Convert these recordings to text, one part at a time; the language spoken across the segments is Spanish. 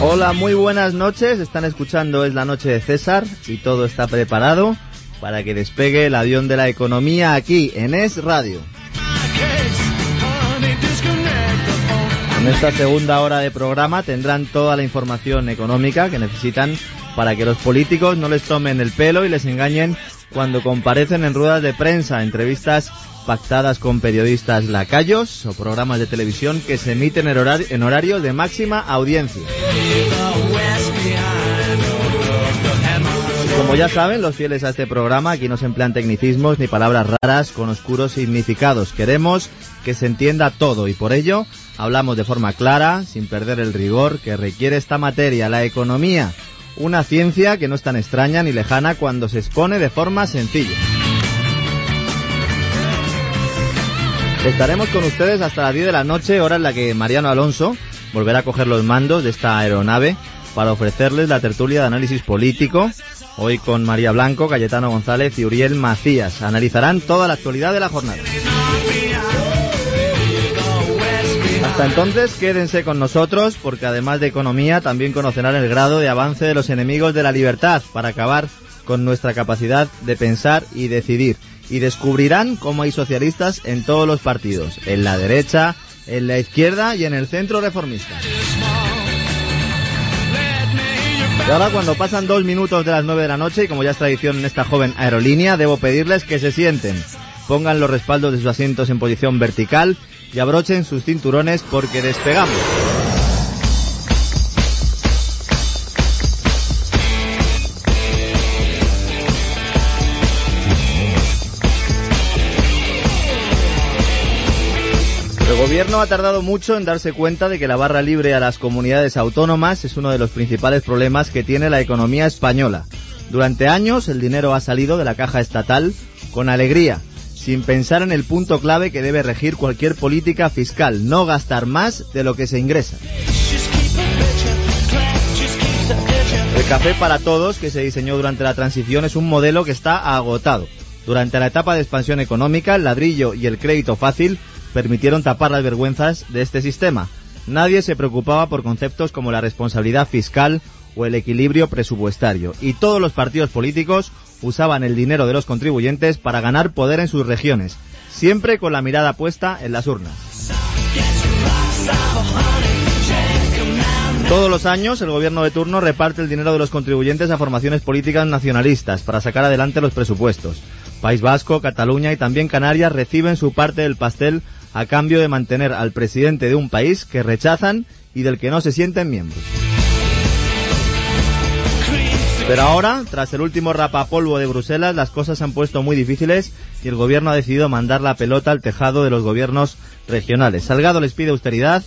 Hola, muy buenas noches. Están escuchando Es la Noche de César y todo está preparado para que despegue el avión de la economía aquí en Es Radio. En esta segunda hora de programa tendrán toda la información económica que necesitan para que los políticos no les tomen el pelo y les engañen cuando comparecen en ruedas de prensa, entrevistas pactadas con periodistas lacayos o programas de televisión que se emiten en horario, en horario de máxima audiencia. Como ya saben, los fieles a este programa, aquí no se emplean tecnicismos ni palabras raras con oscuros significados. Queremos que se entienda todo y por ello hablamos de forma clara, sin perder el rigor que requiere esta materia, la economía, una ciencia que no es tan extraña ni lejana cuando se expone de forma sencilla. Estaremos con ustedes hasta las 10 de la noche, hora en la que Mariano Alonso volverá a coger los mandos de esta aeronave para ofrecerles la tertulia de análisis político. Hoy con María Blanco, Cayetano González y Uriel Macías. Analizarán toda la actualidad de la jornada. Hasta entonces quédense con nosotros porque además de economía también conocerán el grado de avance de los enemigos de la libertad para acabar con nuestra capacidad de pensar y decidir y descubrirán cómo hay socialistas en todos los partidos, en la derecha, en la izquierda y en el centro reformista. Y ahora cuando pasan dos minutos de las nueve de la noche y como ya es tradición en esta joven aerolínea, debo pedirles que se sienten, pongan los respaldos de sus asientos en posición vertical y abrochen sus cinturones porque despegamos. El gobierno ha tardado mucho en darse cuenta de que la barra libre a las comunidades autónomas es uno de los principales problemas que tiene la economía española. Durante años el dinero ha salido de la caja estatal con alegría, sin pensar en el punto clave que debe regir cualquier política fiscal, no gastar más de lo que se ingresa. El café para todos que se diseñó durante la transición es un modelo que está agotado. Durante la etapa de expansión económica, el ladrillo y el crédito fácil permitieron tapar las vergüenzas de este sistema. Nadie se preocupaba por conceptos como la responsabilidad fiscal o el equilibrio presupuestario, y todos los partidos políticos usaban el dinero de los contribuyentes para ganar poder en sus regiones, siempre con la mirada puesta en las urnas. Todos los años el gobierno de turno reparte el dinero de los contribuyentes a formaciones políticas nacionalistas para sacar adelante los presupuestos. País Vasco, Cataluña y también Canarias reciben su parte del pastel a cambio de mantener al presidente de un país que rechazan y del que no se sienten miembros. Pero ahora, tras el último rapapolvo de Bruselas, las cosas se han puesto muy difíciles y el gobierno ha decidido mandar la pelota al tejado de los gobiernos regionales. Salgado les pide austeridad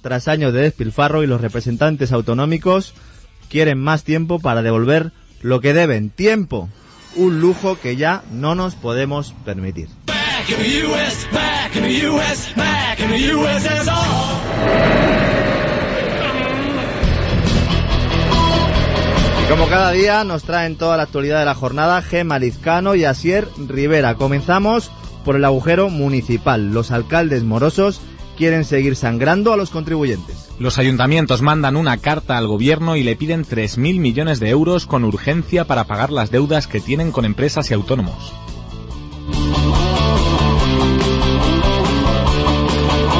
tras años de despilfarro y los representantes autonómicos quieren más tiempo para devolver lo que deben. Tiempo, un lujo que ya no nos podemos permitir. Como cada día nos traen toda la actualidad de la jornada Gema Lizcano y Asier Rivera. Comenzamos por el agujero municipal. Los alcaldes morosos quieren seguir sangrando a los contribuyentes. Los ayuntamientos mandan una carta al gobierno y le piden 3.000 millones de euros con urgencia para pagar las deudas que tienen con empresas y autónomos.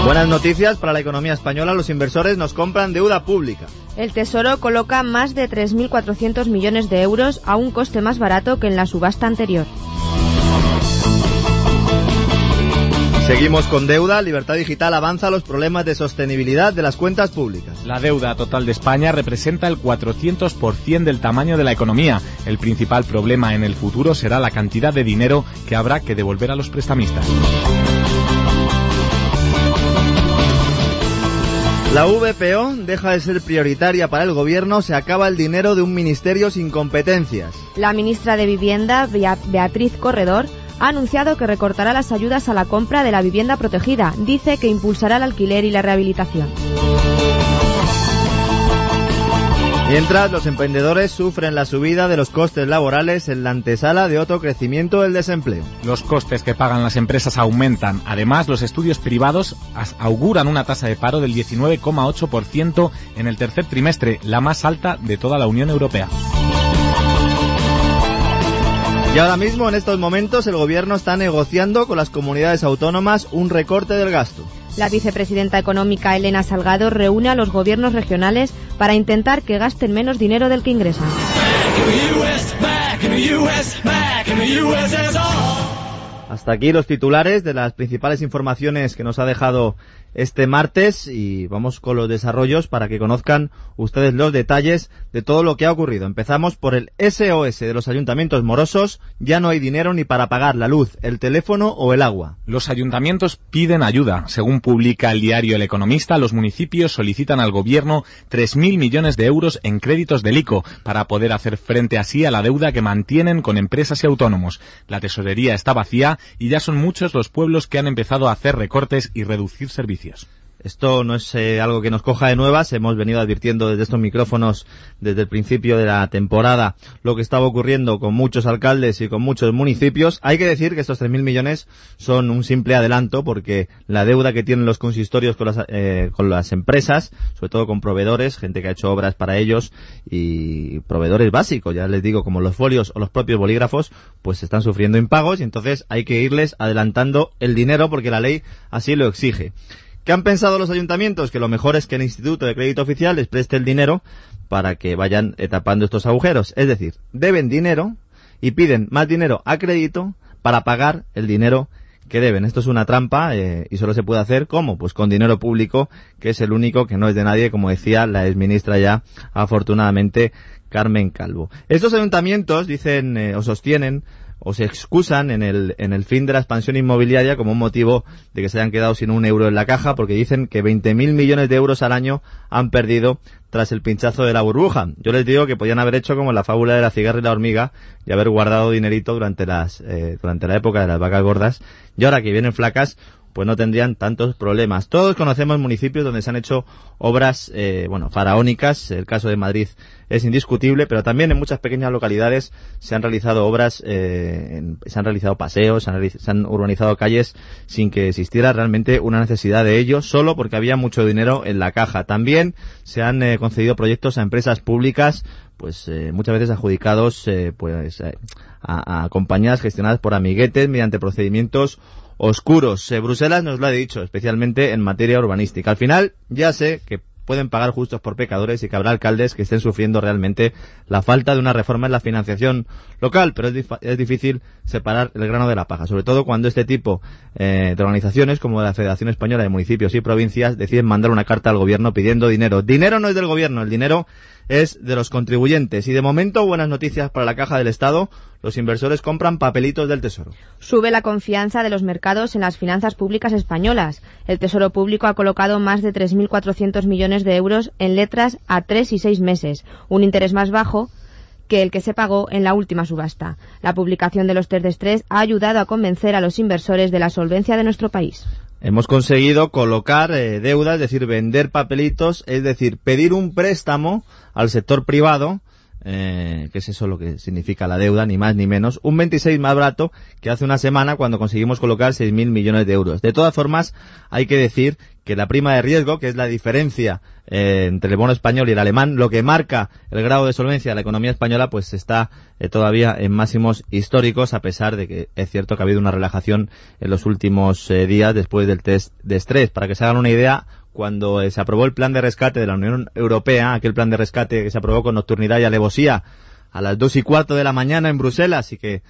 Buenas noticias para la economía española. Los inversores nos compran deuda pública. El Tesoro coloca más de 3.400 millones de euros a un coste más barato que en la subasta anterior. Seguimos con deuda. Libertad Digital avanza los problemas de sostenibilidad de las cuentas públicas. La deuda total de España representa el 400% del tamaño de la economía. El principal problema en el futuro será la cantidad de dinero que habrá que devolver a los prestamistas. La VPO deja de ser prioritaria para el gobierno, se acaba el dinero de un ministerio sin competencias. La ministra de Vivienda, Beatriz Corredor, ha anunciado que recortará las ayudas a la compra de la vivienda protegida. Dice que impulsará el alquiler y la rehabilitación. Mientras los emprendedores sufren la subida de los costes laborales en la antesala de otro crecimiento del desempleo. Los costes que pagan las empresas aumentan. Además, los estudios privados auguran una tasa de paro del 19,8% en el tercer trimestre, la más alta de toda la Unión Europea. Y ahora mismo, en estos momentos, el gobierno está negociando con las comunidades autónomas un recorte del gasto. La vicepresidenta económica Elena Salgado reúne a los gobiernos regionales para intentar que gasten menos dinero del que ingresan. Hasta aquí los titulares de las principales informaciones que nos ha dejado este martes y vamos con los desarrollos para que conozcan ustedes los detalles de todo lo que ha ocurrido. Empezamos por el SOS de los ayuntamientos morosos. Ya no hay dinero ni para pagar la luz, el teléfono o el agua. Los ayuntamientos piden ayuda. Según publica el diario El Economista, los municipios solicitan al gobierno 3.000 millones de euros en créditos del ICO para poder hacer frente así a la deuda que mantienen con empresas y autónomos. La tesorería está vacía y ya son muchos los pueblos que han empezado a hacer recortes y reducir servicios. Esto no es eh, algo que nos coja de nuevas, hemos venido advirtiendo desde estos micrófonos desde el principio de la temporada lo que estaba ocurriendo con muchos alcaldes y con muchos municipios. Hay que decir que estos 3.000 millones son un simple adelanto porque la deuda que tienen los consistorios con las, eh, con las empresas, sobre todo con proveedores, gente que ha hecho obras para ellos y proveedores básicos, ya les digo, como los folios o los propios bolígrafos, pues están sufriendo impagos y entonces hay que irles adelantando el dinero porque la ley así lo exige. ¿Qué han pensado los ayuntamientos? Que lo mejor es que el Instituto de Crédito Oficial les preste el dinero para que vayan tapando estos agujeros. Es decir, deben dinero y piden más dinero a crédito para pagar el dinero que deben. Esto es una trampa eh, y solo se puede hacer ¿cómo? Pues con dinero público, que es el único que no es de nadie, como decía la exministra ya, afortunadamente, Carmen Calvo. Estos ayuntamientos dicen eh, o sostienen o se excusan en el, en el fin de la expansión inmobiliaria como un motivo de que se hayan quedado sin un euro en la caja, porque dicen que 20.000 millones de euros al año han perdido tras el pinchazo de la burbuja. Yo les digo que podían haber hecho como la fábula de la cigarra y la hormiga y haber guardado dinerito durante las eh, durante la época de las vacas gordas y ahora que vienen flacas pues no tendrían tantos problemas. Todos conocemos municipios donde se han hecho obras, eh, bueno, faraónicas. El caso de Madrid es indiscutible, pero también en muchas pequeñas localidades se han realizado obras, eh, se han realizado paseos, se han, urbanizado calles sin que existiera realmente una necesidad de ello, solo porque había mucho dinero en la caja. También se han eh, concedido proyectos a empresas públicas pues muchas veces adjudicados pues a, a, compañías gestionadas por amiguetes mediante procedimientos oscuros. Eh, Bruselas nos lo ha dicho, especialmente en materia urbanística. Al final, ya sé que pueden pagar justos por pecadores y que habrá alcaldes que estén sufriendo realmente la falta de una reforma en la financiación local, pero es, difícil separar el grano de la paja, sobre todo cuando este tipo eh, de organizaciones como la Federación Española de Municipios y Provincias deciden mandar una carta al gobierno pidiendo dinero. Dinero no es del gobierno, el dinero es de los contribuyentes. Y de momento, buenas noticias para la caja del Estado. Los inversores compran papelitos del Tesoro. Sube la confianza de los mercados en las finanzas públicas españolas. El Tesoro Público ha colocado más de 3.400 millones de euros en letras a tres y seis meses, un interés más bajo que el que se pagó en la última subasta. La publicación de los test de estrés ha ayudado a convencer a los inversores de la solvencia de nuestro país. Hemos conseguido colocar eh, deuda, es decir, vender papelitos, es decir, pedir un préstamo al sector privado, eh, que es eso lo que significa la deuda, ni más ni menos, un 26 más barato que hace una semana cuando conseguimos colocar 6.000 millones de euros. De todas formas, hay que decir que la prima de riesgo, que es la diferencia eh, entre el bono español y el alemán, lo que marca el grado de solvencia de la economía española, pues está eh, todavía en máximos históricos, a pesar de que es cierto que ha habido una relajación en los últimos eh, días después del test de estrés. Para que se hagan una idea, cuando se aprobó el plan de rescate de la Unión Europea, aquel plan de rescate que se aprobó con nocturnidad y alevosía, a las dos y cuarto de la mañana en Bruselas y que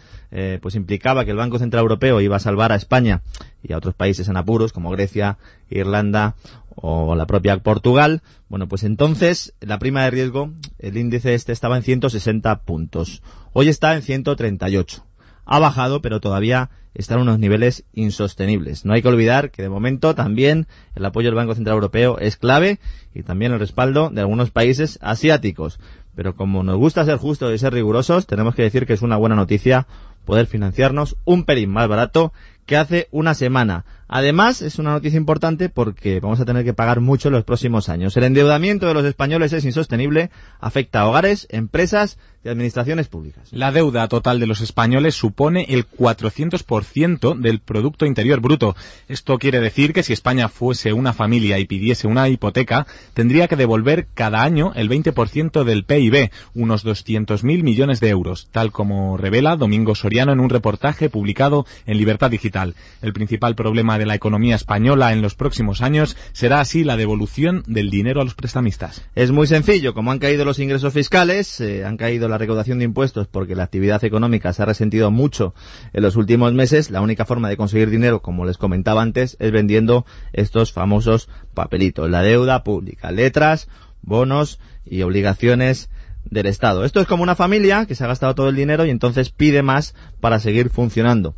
pues implicaba que el Banco Central Europeo iba a salvar a España y a otros países en apuros como Grecia, Irlanda o la propia Portugal, bueno, pues entonces la prima de riesgo, el índice este estaba en 160 puntos. Hoy está en 138. Ha bajado, pero todavía está en unos niveles insostenibles. No hay que olvidar que de momento también el apoyo del Banco Central Europeo es clave y también el respaldo de algunos países asiáticos. Pero como nos gusta ser justos y ser rigurosos, tenemos que decir que es una buena noticia poder financiarnos un pelín más barato que hace una semana. Además, es una noticia importante porque vamos a tener que pagar mucho en los próximos años. El endeudamiento de los españoles es insostenible, afecta a hogares, empresas y administraciones públicas. La deuda total de los españoles supone el 400% del Producto Interior Bruto. Esto quiere decir que si España fuese una familia y pidiese una hipoteca, tendría que devolver cada año el 20% del PIB, unos 200.000 millones de euros, tal como revela Domingo Soriano en un reportaje publicado en Libertad Digital. El principal problema de la economía española en los próximos años será así la devolución del dinero a los prestamistas. Es muy sencillo, como han caído los ingresos fiscales, eh, han caído la recaudación de impuestos porque la actividad económica se ha resentido mucho en los últimos meses, la única forma de conseguir dinero, como les comentaba antes, es vendiendo estos famosos papelitos, la deuda pública, letras, bonos y obligaciones del Estado. Esto es como una familia que se ha gastado todo el dinero y entonces pide más para seguir funcionando.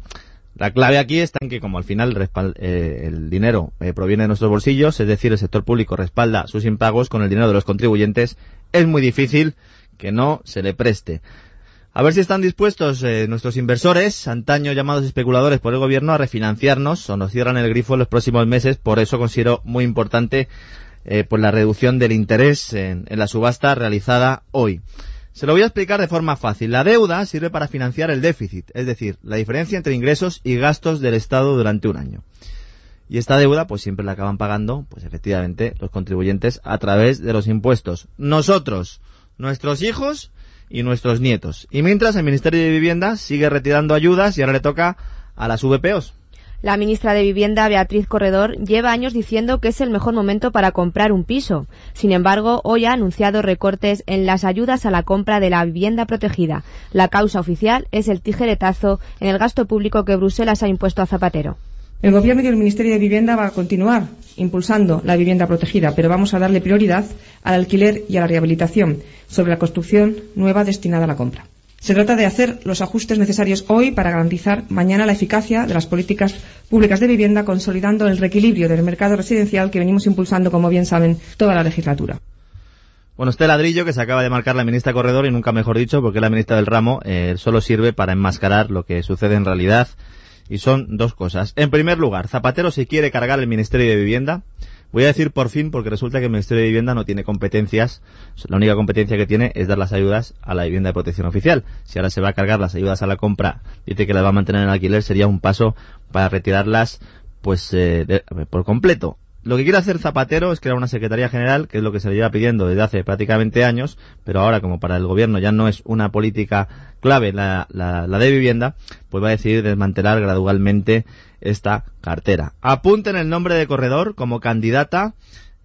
La clave aquí está en que como al final eh, el dinero eh, proviene de nuestros bolsillos, es decir, el sector público respalda sus impagos con el dinero de los contribuyentes, es muy difícil que no se le preste. A ver si están dispuestos eh, nuestros inversores, antaño llamados especuladores por el gobierno, a refinanciarnos o nos cierran el grifo en los próximos meses. Por eso considero muy importante pues la reducción del interés en la subasta realizada hoy. Se lo voy a explicar de forma fácil. La deuda sirve para financiar el déficit, es decir, la diferencia entre ingresos y gastos del Estado durante un año. Y esta deuda, pues siempre la acaban pagando, pues efectivamente, los contribuyentes a través de los impuestos. Nosotros, nuestros hijos y nuestros nietos. Y mientras el Ministerio de Vivienda sigue retirando ayudas y ahora le toca a las VPOs. La ministra de Vivienda, Beatriz Corredor, lleva años diciendo que es el mejor momento para comprar un piso. Sin embargo, hoy ha anunciado recortes en las ayudas a la compra de la vivienda protegida. La causa oficial es el tijeretazo en el gasto público que Bruselas ha impuesto a Zapatero. El Gobierno y el Ministerio de Vivienda va a continuar impulsando la vivienda protegida, pero vamos a darle prioridad al alquiler y a la rehabilitación sobre la construcción nueva destinada a la compra. Se trata de hacer los ajustes necesarios hoy para garantizar mañana la eficacia de las políticas públicas de vivienda, consolidando el reequilibrio del mercado residencial que venimos impulsando, como bien saben, toda la legislatura. Bueno, este ladrillo que se acaba de marcar la ministra Corredor, y nunca mejor dicho, porque la ministra del ramo eh, solo sirve para enmascarar lo que sucede en realidad. Y son dos cosas. En primer lugar, Zapatero se quiere cargar el Ministerio de Vivienda. Voy a decir por fin porque resulta que el Ministerio de Vivienda no tiene competencias. La única competencia que tiene es dar las ayudas a la vivienda de protección oficial. Si ahora se va a cargar las ayudas a la compra, dice que las va a mantener en alquiler, sería un paso para retirarlas pues eh, por completo. Lo que quiere hacer Zapatero es crear una Secretaría General, que es lo que se le lleva pidiendo desde hace prácticamente años, pero ahora como para el gobierno ya no es una política clave la, la, la de vivienda, pues va a decidir desmantelar gradualmente esta cartera. Apunten el nombre de corredor como candidata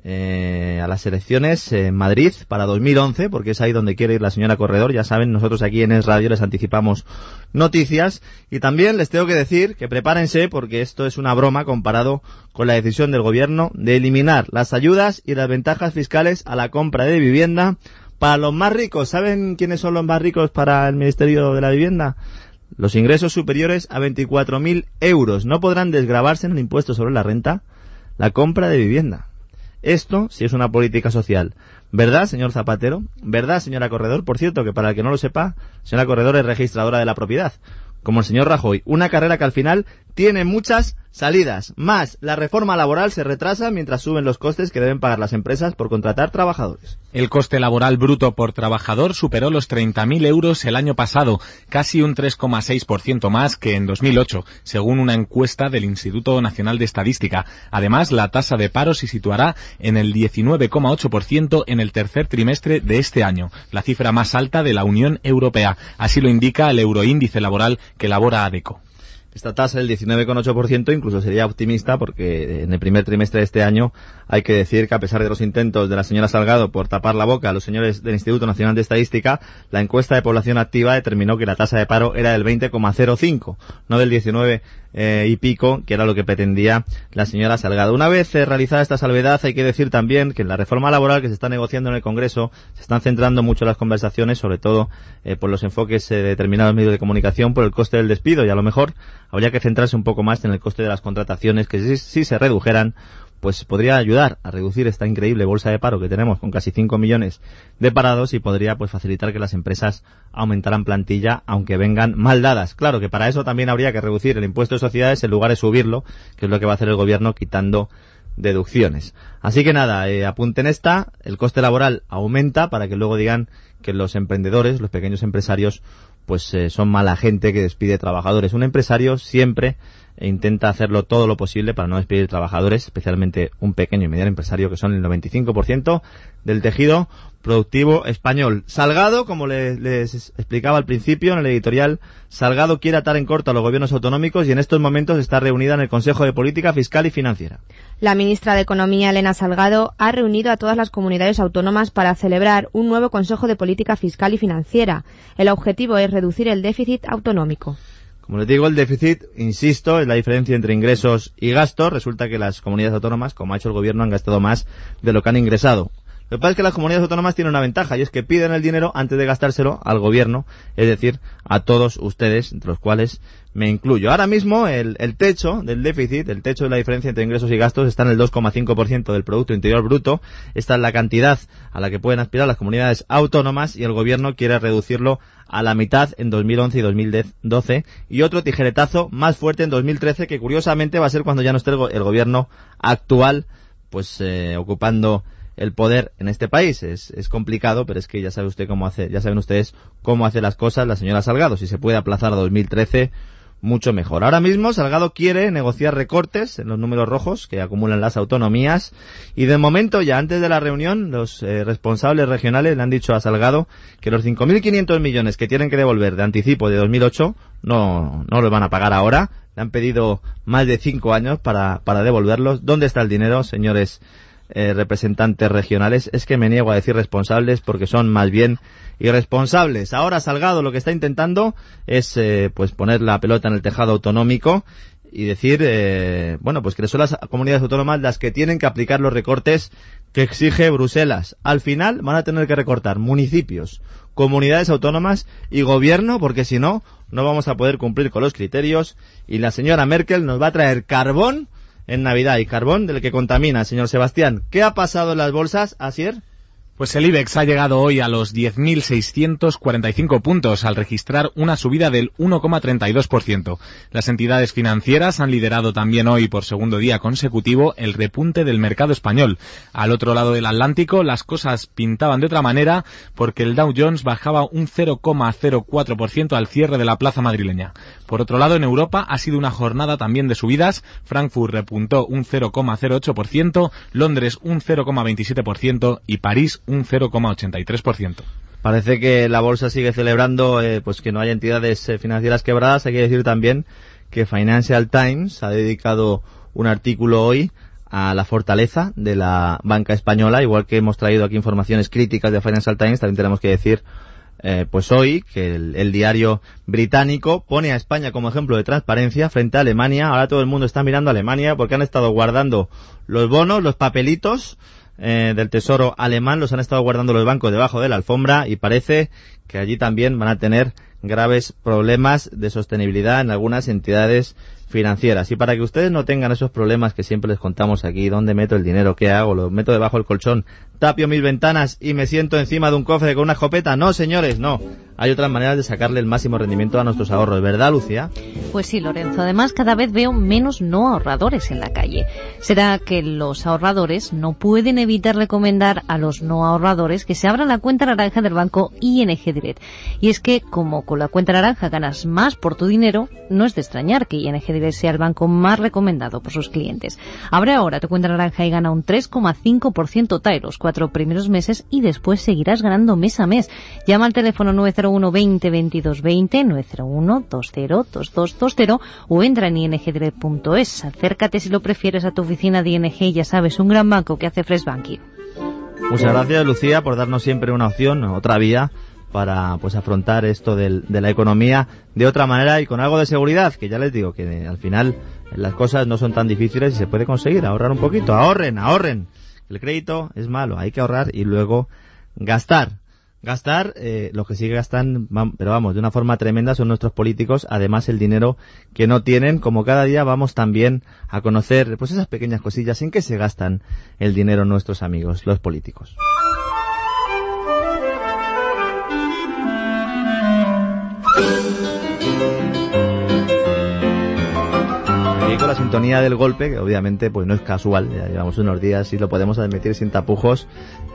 eh, a las elecciones en Madrid para 2011, porque es ahí donde quiere ir la señora Corredor. Ya saben, nosotros aquí en Es Radio les anticipamos noticias. Y también les tengo que decir que prepárense, porque esto es una broma comparado con la decisión del gobierno de eliminar las ayudas y las ventajas fiscales a la compra de vivienda para los más ricos. ¿Saben quiénes son los más ricos para el Ministerio de la Vivienda? Los ingresos superiores a 24.000 euros no podrán desgravarse en el impuesto sobre la renta la compra de vivienda. Esto sí es una política social. ¿Verdad, señor Zapatero? ¿Verdad, señora Corredor? Por cierto, que para el que no lo sepa, señora Corredor es registradora de la propiedad. Como el señor Rajoy. Una carrera que al final tiene muchas salidas. Más, la reforma laboral se retrasa mientras suben los costes que deben pagar las empresas por contratar trabajadores. El coste laboral bruto por trabajador superó los 30.000 euros el año pasado, casi un 3,6% más que en 2008, según una encuesta del Instituto Nacional de Estadística. Además, la tasa de paro se situará en el 19,8% en el tercer trimestre de este año, la cifra más alta de la Unión Europea. Así lo indica el euroíndice laboral que elabora ADECO. Esta tasa del 19,8% incluso sería optimista porque en el primer trimestre de este año hay que decir que a pesar de los intentos de la señora Salgado por tapar la boca a los señores del Instituto Nacional de Estadística, la encuesta de población activa determinó que la tasa de paro era del 20,05, no del 19 eh, y pico, que era lo que pretendía la señora Salgado. Una vez eh, realizada esta salvedad, hay que decir también que en la reforma laboral que se está negociando en el Congreso se están centrando mucho las conversaciones, sobre todo eh, por los enfoques de determinados medios de comunicación, por el coste del despido y a lo mejor habría que centrarse un poco más en el coste de las contrataciones que si se redujeran pues podría ayudar a reducir esta increíble bolsa de paro que tenemos con casi 5 millones de parados y podría pues facilitar que las empresas aumentaran plantilla aunque vengan mal dadas. Claro que para eso también habría que reducir el impuesto de sociedades en lugar de subirlo, que es lo que va a hacer el gobierno quitando deducciones. Así que nada, eh, apunten esta, el coste laboral aumenta para que luego digan que los emprendedores, los pequeños empresarios, pues eh, son mala gente que despide trabajadores. Un empresario siempre e intenta hacerlo todo lo posible para no despedir trabajadores, especialmente un pequeño y mediano empresario que son el 95% del tejido productivo español. Salgado, como les, explicaba al principio en el editorial, Salgado quiere atar en corto a los gobiernos autonómicos y en estos momentos está reunida en el Consejo de Política Fiscal y Financiera. La ministra de Economía, Elena Salgado, ha reunido a todas las comunidades autónomas para celebrar un nuevo Consejo de Política Fiscal y Financiera. El objetivo es reducir el déficit autonómico. Como les digo, el déficit, insisto, es la diferencia entre ingresos y gastos. Resulta que las comunidades autónomas, como ha hecho el gobierno, han gastado más de lo que han ingresado. Lo que pasa es que las comunidades autónomas tienen una ventaja y es que piden el dinero antes de gastárselo al gobierno, es decir, a todos ustedes, entre los cuales me incluyo. Ahora mismo el, el techo del déficit, el techo de la diferencia entre ingresos y gastos está en el 2,5% del Producto Interior Bruto. Esta es la cantidad a la que pueden aspirar las comunidades autónomas y el gobierno quiere reducirlo a la mitad en 2011 y 2012 y otro tijeretazo más fuerte en 2013 que curiosamente va a ser cuando ya no esté el, gobierno actual pues eh, ocupando el poder en este país. Es, es, complicado, pero es que ya sabe usted cómo hace, ya saben ustedes cómo hace las cosas la señora Salgado. Si se puede aplazar a 2013, mucho mejor. Ahora mismo Salgado quiere negociar recortes en los números rojos que acumulan las autonomías y de momento ya antes de la reunión los eh, responsables regionales le han dicho a Salgado que los 5.500 millones que tienen que devolver de anticipo de 2008 no, no los van a pagar ahora. Le han pedido más de cinco años para, para devolverlos. ¿Dónde está el dinero, señores eh, representantes regionales? Es que me niego a decir responsables porque son más bien irresponsables. Ahora Salgado lo que está intentando es eh, pues poner la pelota en el tejado autonómico y decir, eh, bueno, pues que son las comunidades autónomas las que tienen que aplicar los recortes que exige Bruselas. Al final van a tener que recortar municipios, comunidades autónomas y gobierno, porque si no, no vamos a poder cumplir con los criterios y la señora Merkel nos va a traer carbón en Navidad y carbón del que contamina, señor Sebastián. ¿Qué ha pasado en las bolsas, Asier? Pues el IBEX ha llegado hoy a los 10.645 puntos al registrar una subida del 1,32%. Las entidades financieras han liderado también hoy por segundo día consecutivo el repunte del mercado español. Al otro lado del Atlántico las cosas pintaban de otra manera porque el Dow Jones bajaba un 0,04% al cierre de la plaza madrileña. Por otro lado, en Europa ha sido una jornada también de subidas. Frankfurt repuntó un 0,08%, Londres un 0,27% y París un 0,83%. Parece que la bolsa sigue celebrando eh, pues que no hay entidades eh, financieras quebradas. Hay que decir también que Financial Times ha dedicado un artículo hoy a la fortaleza de la banca española, igual que hemos traído aquí informaciones críticas de Financial Times, también tenemos que decir eh, pues hoy que el, diario británico pone a España como ejemplo de transparencia frente a Alemania. Ahora todo el mundo está mirando Alemania porque han estado guardando los bonos, los papelitos eh, del Tesoro alemán los han estado guardando los bancos debajo de la alfombra y parece que allí también van a tener graves problemas de sostenibilidad en algunas entidades financieras. Y para que ustedes no tengan esos problemas que siempre les contamos aquí, ¿dónde meto el dinero? ¿Qué hago? ¿Lo meto debajo del colchón? ¿Tapio mis ventanas y me siento encima de un cofre con una escopeta? No, señores, no. Hay otras maneras de sacarle el máximo rendimiento a nuestros ahorros, ¿verdad, Lucía? Pues sí, Lorenzo. Además, cada vez veo menos no ahorradores en la calle. Será que los ahorradores no pueden evitar recomendar a los no ahorradores que se abran la cuenta naranja del banco ING Direct. Y es que, como con la cuenta naranja ganas más por tu dinero, no es de extrañar que ING Direct sea el banco más recomendado por sus clientes. Abre ahora tu cuenta naranja y gana un 3,5% TAE los cuatro primeros meses y después seguirás ganando mes a mes. Llama al teléfono 901 20 22 20 901 20 2220 o entra en ingdirect.es. Acércate si lo prefieres a tu oficina de ING ya sabes, un gran banco que hace Fresh Banking. Muchas gracias Lucía por darnos siempre una opción, otra vía para pues afrontar esto del, de la economía de otra manera y con algo de seguridad, que ya les digo que al final las cosas no son tan difíciles y se puede conseguir ahorrar un poquito, ahorren, ahorren. El crédito es malo, hay que ahorrar y luego gastar. Gastar, eh, los que sí gastan, pero vamos, de una forma tremenda son nuestros políticos, además el dinero que no tienen, como cada día vamos también a conocer pues esas pequeñas cosillas en que se gastan el dinero nuestros amigos, los políticos. La sintonía del golpe, que obviamente pues no es casual, ya llevamos unos días y lo podemos admitir sin tapujos.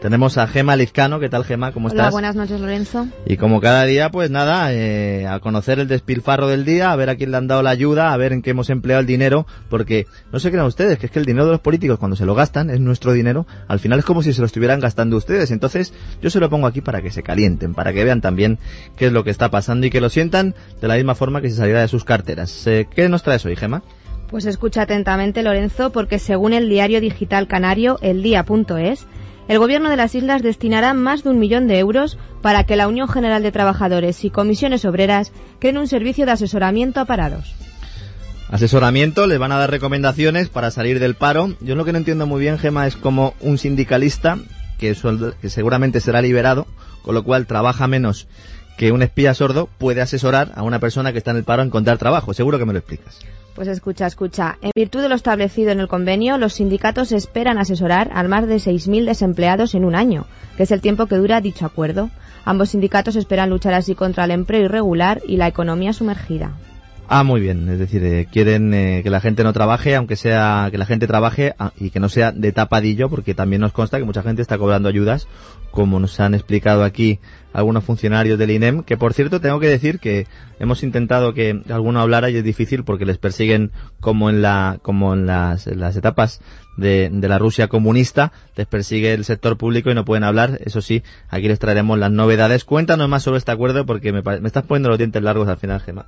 Tenemos a Gema Lizcano, ¿qué tal Gema? ¿Cómo Hola, estás? buenas noches Lorenzo. Y como cada día, pues nada, eh, a conocer el despilfarro del día, a ver a quién le han dado la ayuda, a ver en qué hemos empleado el dinero, porque no se crean ustedes que es que el dinero de los políticos cuando se lo gastan es nuestro dinero, al final es como si se lo estuvieran gastando ustedes. Entonces yo se lo pongo aquí para que se calienten, para que vean también qué es lo que está pasando y que lo sientan de la misma forma que si saliera de sus carteras. Eh, ¿Qué nos traes hoy, Gema? Pues escucha atentamente, Lorenzo, porque según el diario digital canario Eldía.es, el Gobierno de las Islas destinará más de un millón de euros para que la Unión General de Trabajadores y Comisiones Obreras creen un servicio de asesoramiento a parados. Asesoramiento, les van a dar recomendaciones para salir del paro. Yo lo que no entiendo muy bien, Gema, es como un sindicalista que, que seguramente será liberado, con lo cual trabaja menos que un espía sordo, puede asesorar a una persona que está en el paro a encontrar trabajo. Seguro que me lo explicas. Pues escucha, escucha. En virtud de lo establecido en el convenio, los sindicatos esperan asesorar a más de 6.000 desempleados en un año, que es el tiempo que dura dicho acuerdo. Ambos sindicatos esperan luchar así contra el empleo irregular y la economía sumergida. Ah, muy bien. Es decir, eh, quieren eh, que la gente no trabaje, aunque sea que la gente trabaje ah, y que no sea de tapadillo, porque también nos consta que mucha gente está cobrando ayudas como nos han explicado aquí algunos funcionarios del INEM, que por cierto tengo que decir que hemos intentado que alguno hablara y es difícil porque les persiguen como en la como en las, etapas de, la Rusia comunista, les persigue el sector público y no pueden hablar. Eso sí, aquí les traeremos las novedades. Cuéntanos más sobre este acuerdo porque me, me estás poniendo los dientes largos al final, Gemma.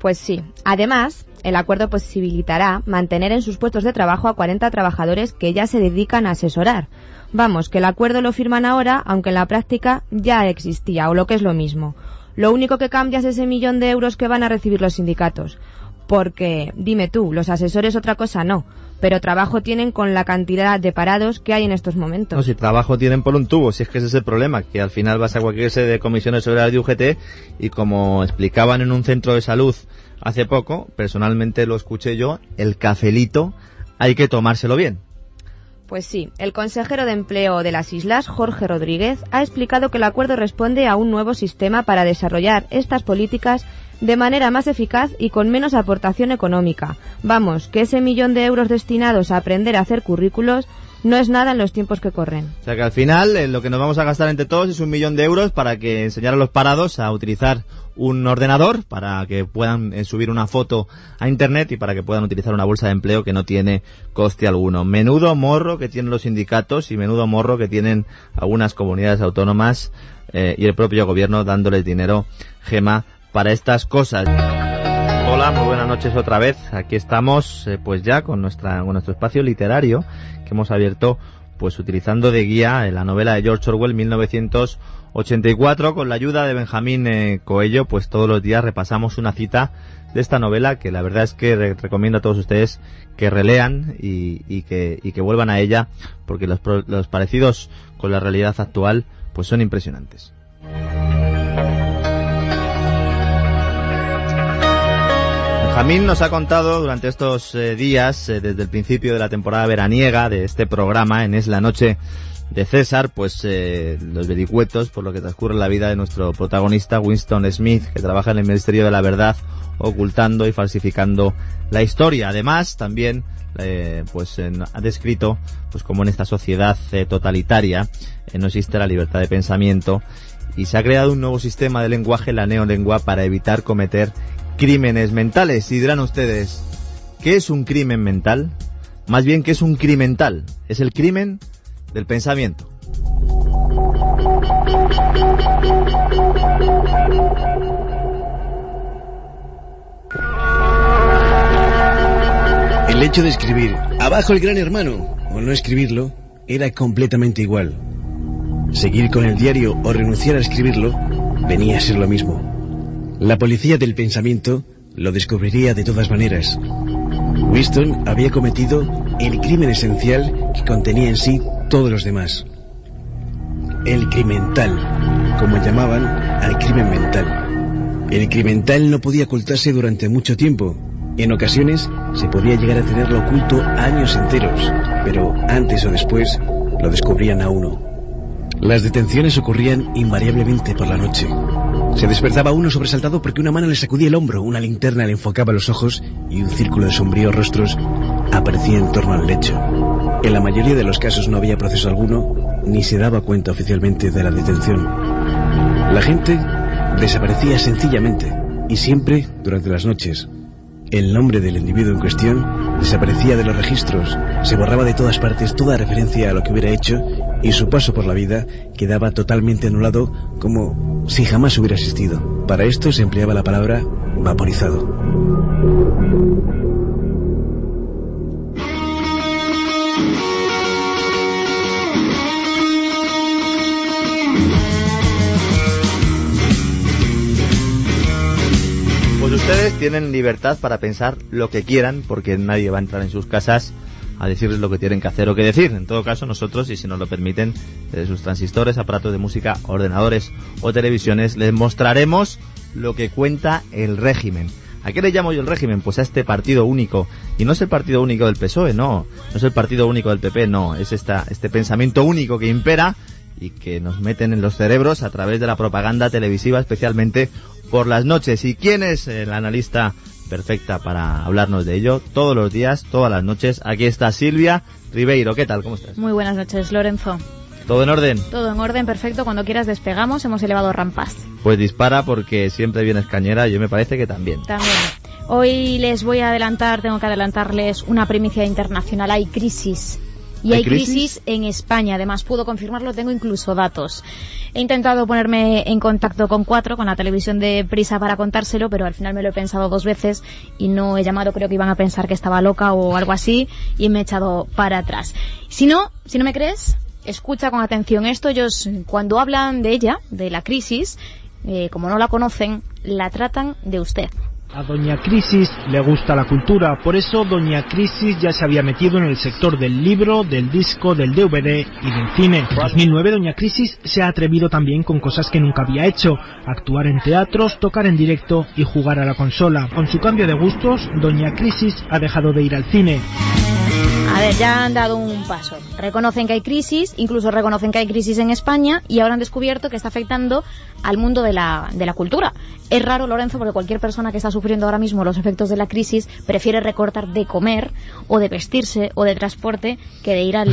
Pues sí. Además, el acuerdo posibilitará mantener en sus puestos de trabajo a 40 trabajadores que ya se dedican a asesorar Vamos, que el acuerdo lo firman ahora, aunque en la práctica ya existía, o lo que es lo mismo. Lo único que cambia es ese millón de euros que van a recibir los sindicatos. Porque, dime tú, los asesores otra cosa no, pero trabajo tienen con la cantidad de parados que hay en estos momentos. No, si trabajo tienen por un tubo, si es que ese es el problema, que al final vas a cualquier sede de comisiones sobre de UGT y como explicaban en un centro de salud hace poco, personalmente lo escuché yo, el cafelito hay que tomárselo bien. Pues sí, el consejero de Empleo de las Islas, Jorge Rodríguez, ha explicado que el acuerdo responde a un nuevo sistema para desarrollar estas políticas de manera más eficaz y con menos aportación económica. Vamos, que ese millón de euros destinados a aprender a hacer currículos no es nada en los tiempos que corren. O sea que al final eh, lo que nos vamos a gastar entre todos es un millón de euros para que enseñar a los parados a utilizar un ordenador para que puedan eh, subir una foto a internet y para que puedan utilizar una bolsa de empleo que no tiene coste alguno. Menudo morro que tienen los sindicatos y menudo morro que tienen algunas comunidades autónomas eh, y el propio gobierno dándoles dinero, gema, para estas cosas. Hola, muy buenas noches otra vez. Aquí estamos, pues ya con nuestra nuestro espacio literario que hemos abierto pues utilizando de guía en la novela de George Orwell 1984 con la ayuda de Benjamín eh, Coello pues todos los días repasamos una cita de esta novela que la verdad es que recomiendo a todos ustedes que relean y, que, y que vuelvan a ella porque los, los parecidos con la realidad actual pues son impresionantes. Benjamín nos ha contado durante estos eh, días, eh, desde el principio de la temporada veraniega de este programa, en Es la Noche de César, pues eh, los vericuetos por lo que transcurre la vida de nuestro protagonista Winston Smith, que trabaja en el Ministerio de la Verdad, ocultando y falsificando la historia. Además, también pues ha descrito pues como en esta sociedad totalitaria no existe la libertad de pensamiento y se ha creado un nuevo sistema de lenguaje, la neolengua, para evitar cometer crímenes mentales. Y dirán ustedes, ¿qué es un crimen mental? Más bien, ¿qué es un crimental? Es el crimen del pensamiento. El hecho de escribir abajo el gran hermano o no escribirlo era completamente igual. Seguir con el diario o renunciar a escribirlo venía a ser lo mismo. La policía del pensamiento lo descubriría de todas maneras. Winston había cometido el crimen esencial que contenía en sí todos los demás. El crimental, como llamaban, al crimen mental. El criminal no podía ocultarse durante mucho tiempo. En ocasiones se podía llegar a tenerlo oculto años enteros, pero antes o después lo descubrían a uno. Las detenciones ocurrían invariablemente por la noche. Se despertaba uno sobresaltado porque una mano le sacudía el hombro, una linterna le enfocaba los ojos y un círculo de sombríos rostros aparecía en torno al lecho. En la mayoría de los casos no había proceso alguno, ni se daba cuenta oficialmente de la detención. La gente desaparecía sencillamente y siempre durante las noches. El nombre del individuo en cuestión desaparecía de los registros, se borraba de todas partes toda referencia a lo que hubiera hecho y su paso por la vida quedaba totalmente anulado como si jamás hubiera existido. Para esto se empleaba la palabra vaporizado. Pues ustedes tienen libertad para pensar lo que quieran porque nadie va a entrar en sus casas a decirles lo que tienen que hacer o que decir. En todo caso, nosotros, y si nos lo permiten, desde sus transistores, aparatos de música, ordenadores o televisiones, les mostraremos lo que cuenta el régimen. ¿A qué le llamo yo el régimen? Pues a este partido único. Y no es el partido único del PSOE, no. No es el partido único del PP, no. Es esta, este pensamiento único que impera y que nos meten en los cerebros a través de la propaganda televisiva, especialmente por las noches. ¿Y quién es el analista perfecta para hablarnos de ello? Todos los días, todas las noches. Aquí está Silvia Ribeiro. ¿Qué tal? ¿Cómo estás? Muy buenas noches, Lorenzo. ¿Todo en orden? Todo en orden, perfecto. Cuando quieras despegamos, hemos elevado rampas. Pues dispara porque siempre vienes cañera y yo me parece que también. También. Hoy les voy a adelantar, tengo que adelantarles una primicia internacional. Hay crisis. Y ¿Hay crisis? en España. Además, puedo confirmarlo, tengo incluso datos. He intentado ponerme en contacto con cuatro, con la televisión de Prisa para contárselo, pero al final me lo he pensado dos veces y no he llamado, creo que iban a pensar que estaba loca o algo así, y me he echado para atrás. Si no, si no me crees, escucha con atención esto. Ellos, cuando hablan de ella, de la crisis, eh, como no la conocen, la tratan de usted. A Doña Crisis le gusta la cultura, por eso Doña Crisis ya se había metido en el sector del libro, del disco, del DVD y del cine. En 2009 Doña Crisis se ha atrevido también con cosas que nunca había hecho, actuar en teatros, tocar en directo y jugar a la consola. Con su cambio de gustos, Doña Crisis ha dejado de ir al cine. A ver, ya han dado un paso. Reconocen que hay crisis, incluso reconocen que hay crisis en España y ahora han descubierto que está afectando al mundo de la, de la cultura. Es raro, Lorenzo, porque cualquier persona que está sufriendo ahora mismo los efectos de la crisis prefiere recortar de comer o de vestirse o de transporte que de ir al,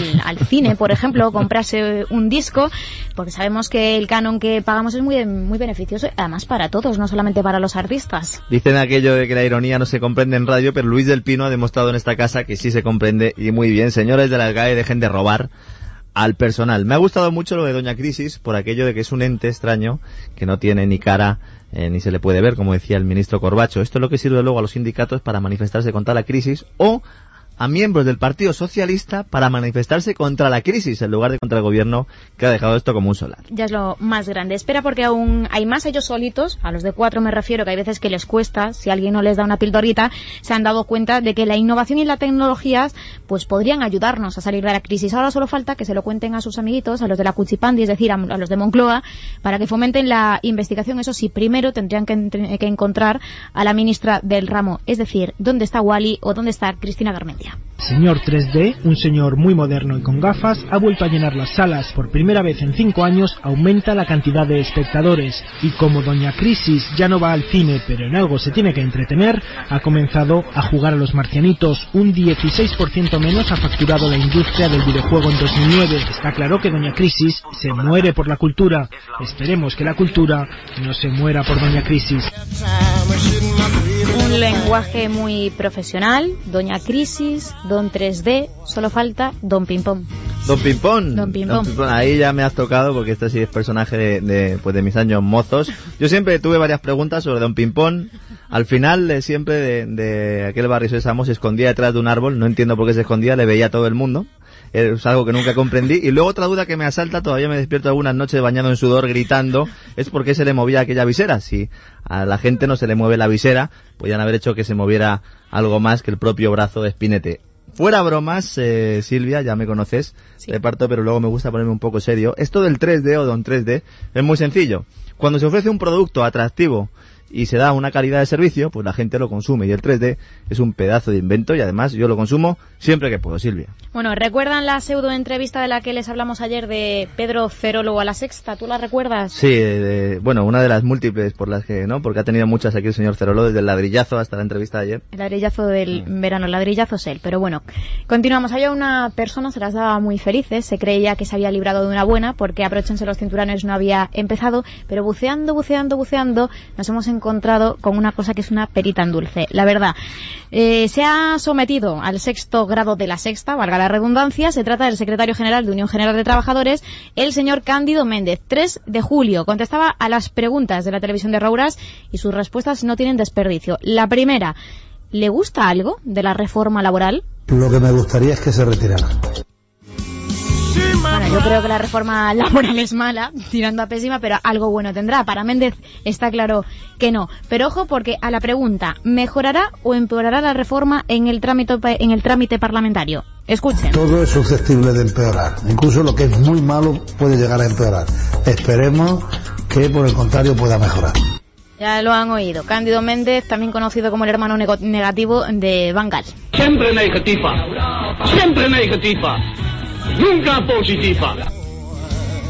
cine, por ejemplo, o comprarse un disco, porque sabemos que el canon que pagamos es muy, muy beneficioso, además para todos, no solamente para los artistas. Dicen aquello de que la ironía no se comprende en radio, pero Luis del Pino ha demostrado en esta casa que sí se comprende y muy bien. Señores de la GAE, dejen de robar al personal. Me ha gustado mucho lo de Doña Crisis por aquello de que es un ente extraño que no tiene ni cara eh, ni se le puede ver, como decía el ministro Corbacho. Esto es lo que sirve luego a los sindicatos para manifestarse contra la crisis o a miembros del Partido Socialista para manifestarse contra la crisis en lugar de contra el gobierno que ha dejado esto como un solar. Ya es lo más grande. Espera porque aún hay más ellos solitos, a los de cuatro me refiero, que hay veces que les cuesta, si alguien no les da una pildorita, se han dado cuenta de que la innovación y las tecnologías pues podrían ayudarnos a salir de la crisis. Ahora solo falta que se lo cuenten a sus amiguitos, a los de la Cuchipandi, es decir, a, los de Moncloa, para que fomenten la investigación. Eso sí, primero tendrían que encontrar a la ministra del ramo, es decir, dónde está Wally o dónde está Cristina Garmendia. Señor 3D, un señor muy moderno y con gafas, ha vuelto a llenar las salas. Por primera vez en cinco años aumenta la cantidad de espectadores. Y como Doña Crisis ya no va al cine, pero en algo se tiene que entretener, ha comenzado a jugar a los marcianitos. Un 16% menos ha facturado la industria del videojuego en 2009. Está claro que Doña Crisis se muere por la cultura. Esperemos que la cultura no se muera por Doña Crisis. Lenguaje muy profesional, Doña Crisis, Don 3D, solo falta Don Pimpón. Don Pimpón. Don Pimpón. Ahí ya me has tocado porque este sí es personaje de, de, pues de mis años mozos. Yo siempre tuve varias preguntas sobre Don Pimpón. Al final, eh, siempre de, de aquel barrio Sésamo se escondía detrás de un árbol. No entiendo por qué se escondía, le veía a todo el mundo. Es algo que nunca comprendí. Y luego otra duda que me asalta, todavía me despierto algunas noches bañado en sudor gritando, es por qué se le movía aquella visera. Si a la gente no se le mueve la visera, podían haber hecho que se moviera algo más que el propio brazo de Spinete. fuera bromas, eh, Silvia, ya me conoces, de parto, pero luego me gusta ponerme un poco serio. Esto del 3D o Don 3D es muy sencillo. Cuando se ofrece un producto atractivo y se da una calidad de servicio, pues la gente lo consume y el 3D es un pedazo de invento y además yo lo consumo siempre que puedo, Silvia. Bueno, ¿recuerdan la pseudo entrevista de la que les hablamos ayer de Pedro Cerólogo a la Sexta? ¿Tú la recuerdas? Sí, de- bueno, una de las múltiples por las que, ¿no? Porque ha tenido muchas aquí el señor Cerolo, desde el ladrillazo hasta la entrevista de ayer. El ladrillazo del verano, el ladrillazo es él. Pero bueno, continuamos. Había una persona, se las daba muy felices, se creía que se había librado de una buena porque aprovechense los cinturones no había empezado, pero buceando, buceando, buceando, nos hemos encontrado con una cosa que es una perita en dulce. La verdad, eh, se ha sometido al sexto grado de la sexta, valga la redundancia, se trata del secretario general de Unión General de Trabajadores, el señor Cándido Méndez. 3 de julio contestaba a las preguntas de la televisión de Rouras y sus respuestas no tienen desperdicio. La primera, ¿le gusta algo de la reforma laboral? Lo que me gustaría es que se retirara. Bueno, yo creo que la reforma laboral es mala, tirando a pésima, pero algo bueno tendrá. Para Méndez está claro que no. Pero ojo porque a la pregunta, ¿mejorará o empeorará la reforma en el trámite, en el trámite parlamentario? Escuchen. Todo es susceptible de empeorar. Incluso lo que es muy malo puede llegar a empeorar. Esperemos que por el contrario pueda mejorar. Ya lo han oído. Cándido Méndez, también conocido como el hermano negativo de Bangal. Sempre negativa. Sempre negativa. Nunca positiva.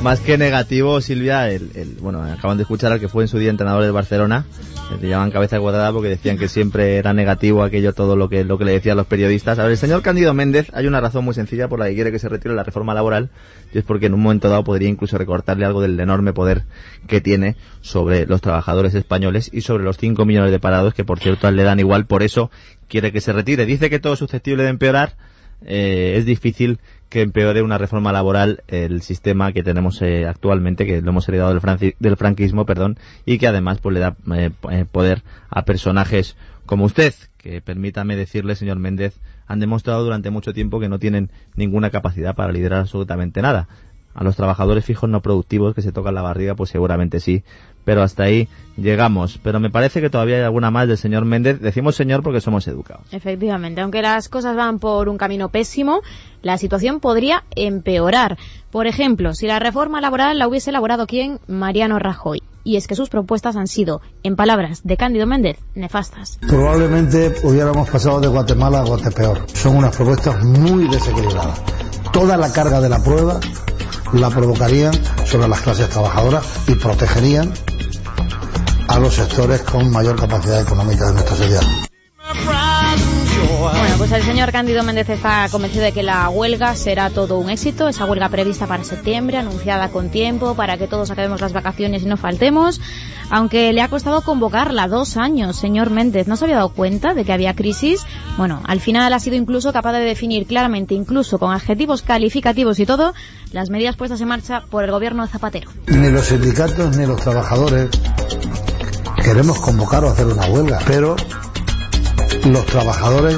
Más que negativo, Silvia, el, el- bueno, acaban de escuchar al que fue en su día entrenador del Barcelona, eh, le llamaban cabeza cuadrada porque decían que siempre era negativo aquello todo lo que, lo que le decían los periodistas. A ver, el señor Cándido Méndez, hay una razón muy sencilla por la que quiere que se retire la reforma laboral, y es porque en un momento dado podría incluso recortarle algo del enorme poder que tiene sobre los trabajadores españoles y sobre los 5 millones de parados que por cierto le dan igual, por eso quiere que se retire. Dice que todo es susceptible de empeorar, eh, es difícil que empeore una reforma laboral el sistema que tenemos eh, actualmente, que lo hemos heredado del, del franquismo, perdón, y que además pues le da eh, eh, poder a personajes como usted, que permítame decirle, señor Méndez, han demostrado durante mucho tiempo que no tienen ninguna capacidad para liderar absolutamente nada. A los trabajadores fijos no productivos que se tocan la barriga, pues seguramente sí, pero hasta ahí llegamos. Pero me parece que todavía hay alguna más del señor Méndez. Decimos señor porque somos educados. Efectivamente, aunque las cosas van por un camino pésimo, la situación podría empeorar. Por ejemplo, si la reforma laboral la hubiese elaborado quién? Mariano Rajoy. Y es que sus propuestas han sido, en palabras de Cándido Méndez, nefastas. Probablemente hubiéramos pasado de Guatemala a Guatepeor. Son unas propuestas muy desequilibradas. Toda la carga de la prueba la provocarían sobre las clases trabajadoras y protegerían a los sectores con mayor capacidad económica de nuestra sociedad. Bueno, pues el señor Cándido Méndez está convencido de que la huelga será todo un éxito, esa huelga prevista para septiembre, anunciada con tiempo, para que todos acabemos las vacaciones y no faltemos, aunque le ha costado convocarla dos años, señor Méndez, ¿no se había dado cuenta de que había crisis? Bueno, al final ha sido incluso capaz de definir claramente, incluso con adjetivos calificativos y todo, las medidas puestas en marcha por el gobierno de Zapatero. Ni los sindicatos ni los trabajadores queremos convocar o hacer una huelga, pero los trabajadores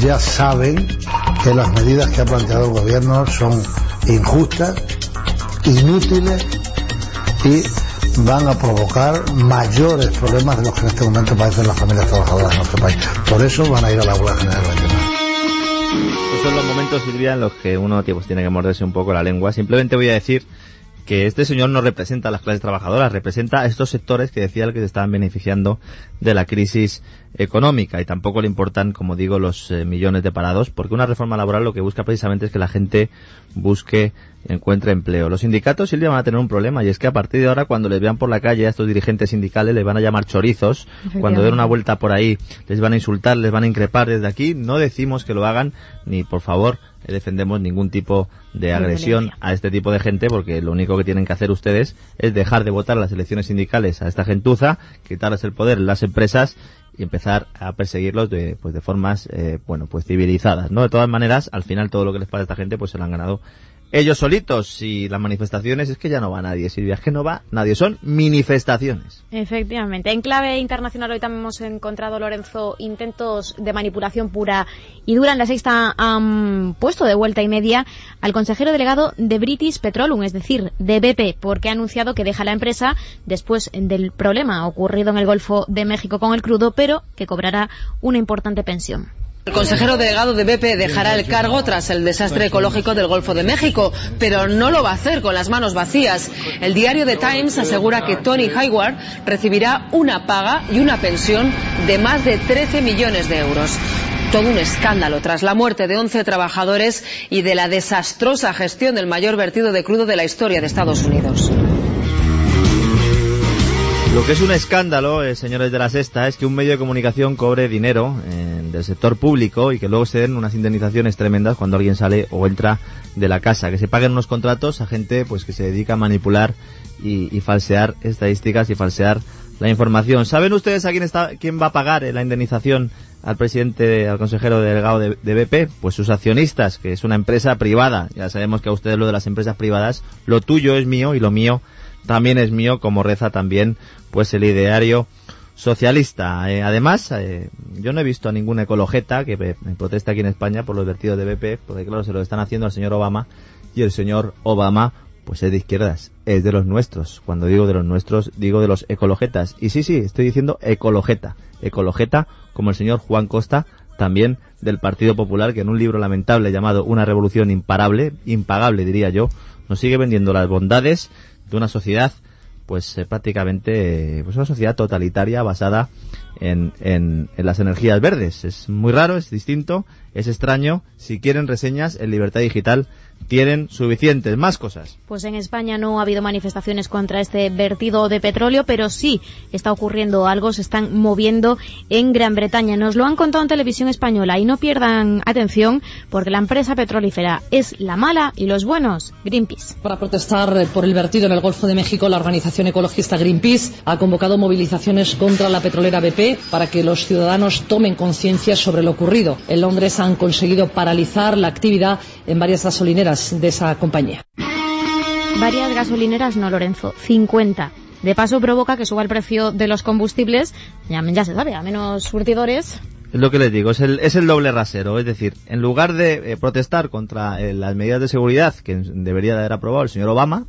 ya saben que las medidas que ha planteado el gobierno son injustas, inútiles y van a provocar mayores problemas de los que en este momento padecen las familias trabajadoras de nuestro país. Por eso van a ir a la huelga general del 29. Estos son los momentos, Silvia, en los que uno pues, tiene que morderse un poco la lengua. Simplemente voy a decir que este señor no representa a las clases trabajadoras, representa a estos sectores que decía el que se estaban beneficiando de la crisis económica y tampoco le importan, como digo, los eh, millones de parados, porque una reforma laboral lo que busca precisamente es que la gente busque, encuentre empleo. Los sindicatos, Silvia, van a tener un problema y es que a partir de ahora, cuando les vean por la calle a estos dirigentes sindicales, les van a llamar chorizos, cuando den una vuelta por ahí, les van a insultar, les van a increpar. Desde aquí no decimos que lo hagan, ni por favor defendemos ningún tipo de agresión a este tipo de gente porque lo único que tienen que hacer ustedes es dejar de votar las elecciones sindicales a esta gentuza, quitarles el poder las empresas y empezar a perseguirlos de, pues de formas, eh, bueno, pues civilizadas, ¿no? De todas maneras, al final todo lo que les pasa a esta gente pues se lo han ganado ellos solitos y las manifestaciones es que ya no va nadie, Silvia, es que no va nadie, son manifestaciones. Efectivamente. En clave internacional hoy también hemos encontrado, Lorenzo, intentos de manipulación pura y dura. En la sexta han puesto de vuelta y media al consejero delegado de British Petroleum, es decir, de BP, porque ha anunciado que deja la empresa después del problema ocurrido en el Golfo de México con el crudo, pero que cobrará una importante pensión. El consejero delegado de BP dejará el cargo tras el desastre ecológico del Golfo de México, pero no lo va a hacer con las manos vacías. El diario The Times asegura que Tony Hayward recibirá una paga y una pensión de más de 13 millones de euros. Todo un escándalo tras la muerte de 11 trabajadores y de la desastrosa gestión del mayor vertido de crudo de la historia de Estados Unidos. Lo que es un escándalo, eh, señores de la sexta, es que un medio de comunicación cobre dinero eh, del sector público y que luego se den unas indemnizaciones tremendas cuando alguien sale o entra de la casa, que se paguen unos contratos a gente pues que se dedica a manipular y, falsear estadísticas y falsear la información. ¿Saben ustedes a quién está, quién va a pagar eh, la indemnización al presidente, al consejero delegado de, de BP? Pues sus accionistas, que es una empresa privada. Ya sabemos que a ustedes lo de las empresas privadas, lo tuyo es mío y lo mío también es mío, como reza también pues el ideario socialista. Eh, además, eh, yo no he visto a ninguna ecologeta que eh, protesta aquí en España por los vertidos de BP, porque claro, se lo están haciendo al señor Obama y el señor Obama pues es de izquierdas, es de los nuestros. Cuando digo de los nuestros, digo de los ecologetas. Y sí, sí, estoy diciendo ecologeta. Ecologeta, como el señor Juan Costa, también del Partido Popular, que en un libro lamentable llamado Una revolución imparable, impagable diría yo, nos sigue vendiendo las bondades de una sociedad pues eh, prácticamente pues una sociedad totalitaria basada en, en, en, las energías verdes. Es muy raro, es distinto, es extraño. Si quieren reseñas en Libertad Digital tienen suficientes más cosas. Pues en España no ha habido manifestaciones contra este vertido de petróleo, pero sí está ocurriendo algo, se están moviendo en Gran Bretaña. Nos lo han contado en televisión española y no pierdan atención porque la empresa petrolífera es la mala y los buenos, Greenpeace. Para protestar por el vertido en el Golfo de México, la organización ecologista Greenpeace ha convocado movilizaciones contra la petrolera BP para que los ciudadanos tomen conciencia sobre lo ocurrido. En Londres han conseguido paralizar la actividad en varias gasolineras de esa compañía. Varias gasolineras, no Lorenzo, 50. De paso provoca que suba el precio de los combustibles, ya, ya se sabe, a menos surtidores. Es lo que les digo, es el, es el doble rasero. Es decir, en lugar de eh, protestar contra eh, las medidas de seguridad que debería de haber aprobado el señor Obama,